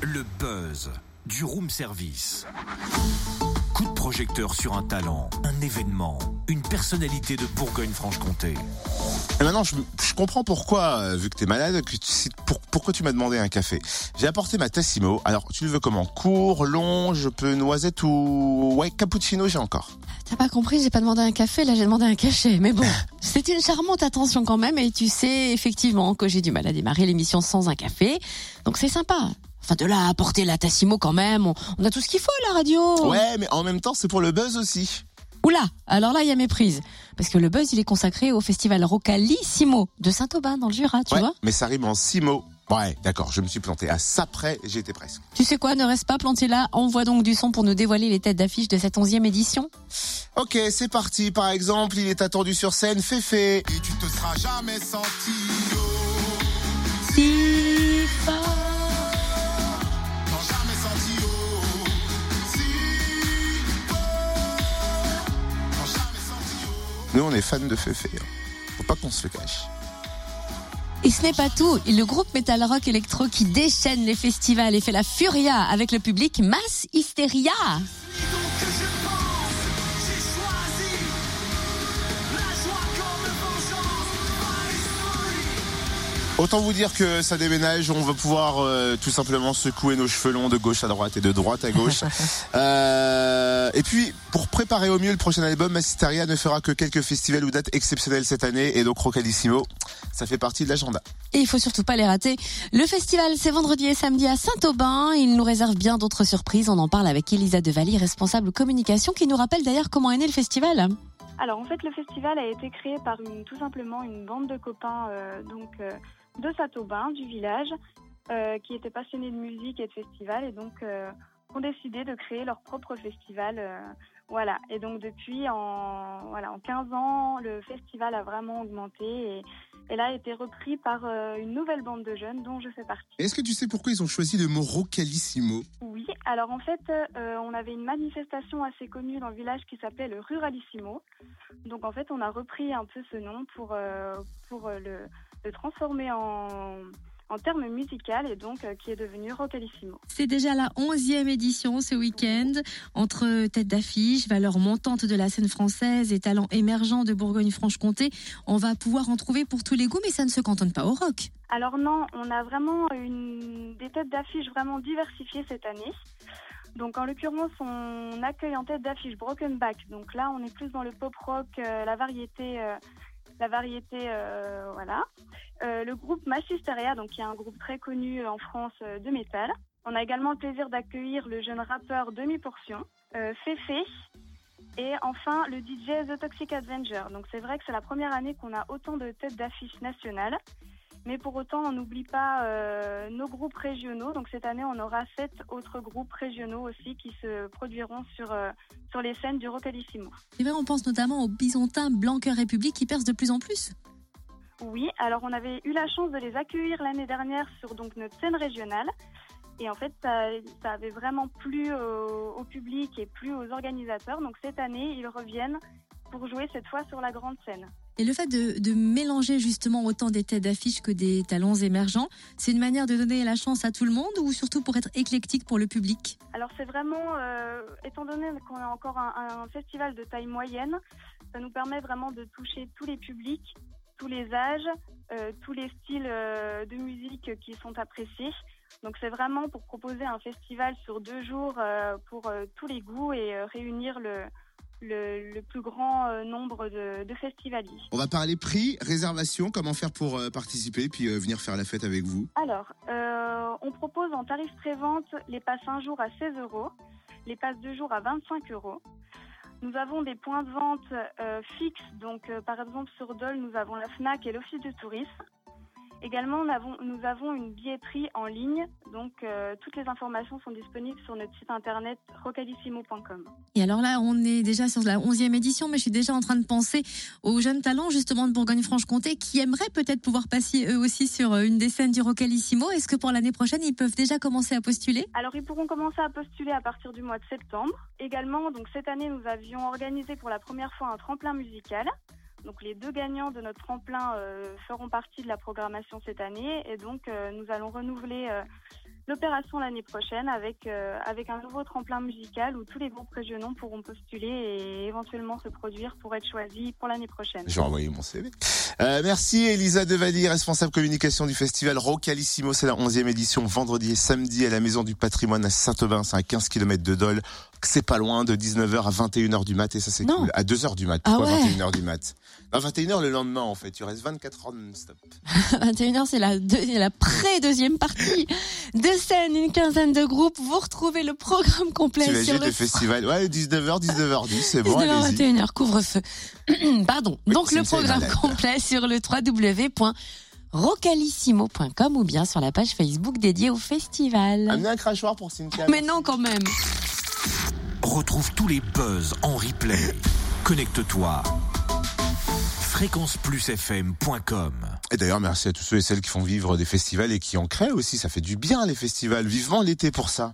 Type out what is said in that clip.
Le buzz du room service. Coup de projecteur sur un talent, un événement, une personnalité de Bourgogne-Franche-Comté. Et maintenant, je, je comprends pourquoi, euh, vu que t'es malade, que tu, pour- pourquoi tu m'as demandé un café. J'ai apporté ma Tassimo. Alors, tu le veux comment? Court, long, je peux noisette ou... Ouais, cappuccino, j'ai encore. T'as pas compris, j'ai pas demandé un café, là j'ai demandé un cachet. Mais bon, c'est une charmante attention quand même et tu sais effectivement que j'ai du mal à démarrer l'émission sans un café. Donc c'est sympa. Enfin de là à apporter la Tassimo quand même, on, on a tout ce qu'il faut à la radio. Ouais, mais en même temps, c'est pour le buzz aussi. Oula, alors là il y a méprise. Parce que le buzz il est consacré au festival Rocalissimo de Saint-Aubin dans le Jura, tu ouais, vois. mais ça rime en six mots. Ouais, d'accord, je me suis planté. À ça près, j'étais presque. Tu sais quoi, ne reste pas planté là, envoie donc du son pour nous dévoiler les têtes d'affiche de cette onzième édition. Ok, c'est parti. Par exemple, il est attendu sur scène, Féfé. Et tu te seras jamais senti oh, Si Nous, on est fans de Féfé. hein. Faut pas qu'on se le cache. Et ce n'est pas tout. Le groupe Metal Rock Electro qui déchaîne les festivals et fait la furia avec le public, Mass Hysteria. Autant vous dire que ça déménage, on va pouvoir euh, tout simplement secouer nos cheveux longs de gauche à droite et de droite à gauche. Euh, et puis, pour préparer au mieux le prochain album, Massisteria ne fera que quelques festivals ou dates exceptionnelles cette année, et donc Rocalissimo, ça fait partie de l'agenda. Et il faut surtout pas les rater. Le festival, c'est vendredi et samedi à Saint-Aubin. Il nous réserve bien d'autres surprises. On en parle avec Elisa Devaly, responsable communication, qui nous rappelle d'ailleurs comment est né le festival. Alors en fait, le festival a été créé par une, tout simplement une bande de copains euh, donc euh, de Saint-Aubin, du village, euh, qui étaient passionnés de musique et de festival et donc euh, ont décidé de créer leur propre festival. euh, voilà. Et donc depuis en voilà en 15 ans, le festival a vraiment augmenté et, et là a été repris par une nouvelle bande de jeunes dont je fais partie. Est-ce que tu sais pourquoi ils ont choisi le mot Rocalissimo? Oui, alors en fait, euh, on avait une manifestation assez connue dans le village qui s'appelait le Ruralissimo. Donc en fait, on a repris un peu ce nom pour, euh, pour le, le transformer en, en terme musical et donc euh, qui est devenu Rocalissimo. C'est déjà la onzième édition ce week-end. Entre têtes d'affiche, valeurs montantes de la scène française et talents émergents de Bourgogne-Franche-Comté, on va pouvoir en trouver pour tous les goûts, mais ça ne se cantonne pas au rock. Alors non, on a vraiment une, des têtes d'affiche vraiment diversifiées cette année. Donc en l'occurrence, on accueille en tête d'affiche Broken Back. Donc là, on est plus dans le pop rock, euh, la variété, euh, la variété, euh, voilà. Euh, le groupe Massisteria, donc qui est un groupe très connu en France euh, de métal. On a également le plaisir d'accueillir le jeune rappeur Demi Portion, euh, Féfé, et enfin le DJ The Toxic Avenger. Donc c'est vrai que c'est la première année qu'on a autant de têtes d'affiche nationales. Mais pour autant, on n'oublie pas euh, nos groupes régionaux. Donc cette année, on aura sept autres groupes régionaux aussi qui se produiront sur, euh, sur les scènes du Rocalissimo. C'est vrai, on pense notamment aux Byzantins Blanqueur République qui percent de plus en plus. Oui, alors on avait eu la chance de les accueillir l'année dernière sur donc notre scène régionale. Et en fait, ça, ça avait vraiment plu au, au public et plu aux organisateurs. Donc cette année, ils reviennent pour jouer cette fois sur la grande scène. Et le fait de, de mélanger justement autant des têtes d'affiche que des talents émergents, c'est une manière de donner la chance à tout le monde ou surtout pour être éclectique pour le public Alors c'est vraiment, euh, étant donné qu'on a encore un, un festival de taille moyenne, ça nous permet vraiment de toucher tous les publics, tous les âges, euh, tous les styles euh, de musique qui sont appréciés. Donc c'est vraiment pour proposer un festival sur deux jours euh, pour tous les goûts et réunir le, le, le plus grand euh, nombre de, de festivaliers. On va parler prix, réservation, comment faire pour euh, participer, puis euh, venir faire la fête avec vous. Alors, on propose en tarif pré-vente les passes un jour à 16 euros, les passes deux jours à 25 euros. Nous avons des points de vente fixes, donc par exemple sur Dole, nous avons la FNAC et l'Office du tourisme. Également, nous avons, nous avons une billetterie en ligne, donc euh, toutes les informations sont disponibles sur notre site internet rocalissimo.com. Et alors là, on est déjà sur la 11e édition, mais je suis déjà en train de penser aux jeunes talents justement de Bourgogne-Franche-Comté qui aimeraient peut-être pouvoir passer eux aussi sur euh, une des scènes du Rocalissimo. Est-ce que pour l'année prochaine, ils peuvent déjà commencer à postuler? Alors, ils pourront commencer à postuler à partir du mois de septembre. Également, donc cette année, nous avions organisé pour la première fois un tremplin musical. Donc, les deux gagnants de notre tremplin euh, feront partie de la programmation cette année, et donc euh, nous allons renouveler euh, l'opération l'année prochaine avec, avec un nouveau tremplin musical où tous les groupes régionaux pourront postuler et éventuellement se produire pour être choisis pour l'année prochaine. Je vais envoyer mon CV. Merci Elisa Devallier, responsable communication du festival Rocalissimo. C'est la 11e édition, vendredi et samedi à la Maison du Patrimoine à Saint-Aubin. C'est à 15 km de Dole. C'est pas loin, de 19h à 21h du mat. Et ça, c'est cool. À 2h du mat. Ah Pourquoi ouais. 21h du mat? À 21h le lendemain, en fait. Tu restes 24 heures non-stop. 21h, c'est la, deux- la pré-deuxième partie. Deux scènes, une quinzaine de groupes. Vous retrouvez le programme complet sur le le festival? Ouais, 19h, 19h10. C'est bon, 19h, allez-y. 21h, couvre-feu. Pardon. Oui, Donc le programme malade. complet sur le www.rocalissimo.com ou bien sur la page Facebook dédiée au festival. Amenez un crachoir pour Cynthia. Mais non quand même. Retrouve tous les buzz en replay. Connecte-toi. fréquenceplusfm.com Et d'ailleurs, merci à tous ceux et celles qui font vivre des festivals et qui en créent aussi. Ça fait du bien, les festivals. Vivement l'été pour ça.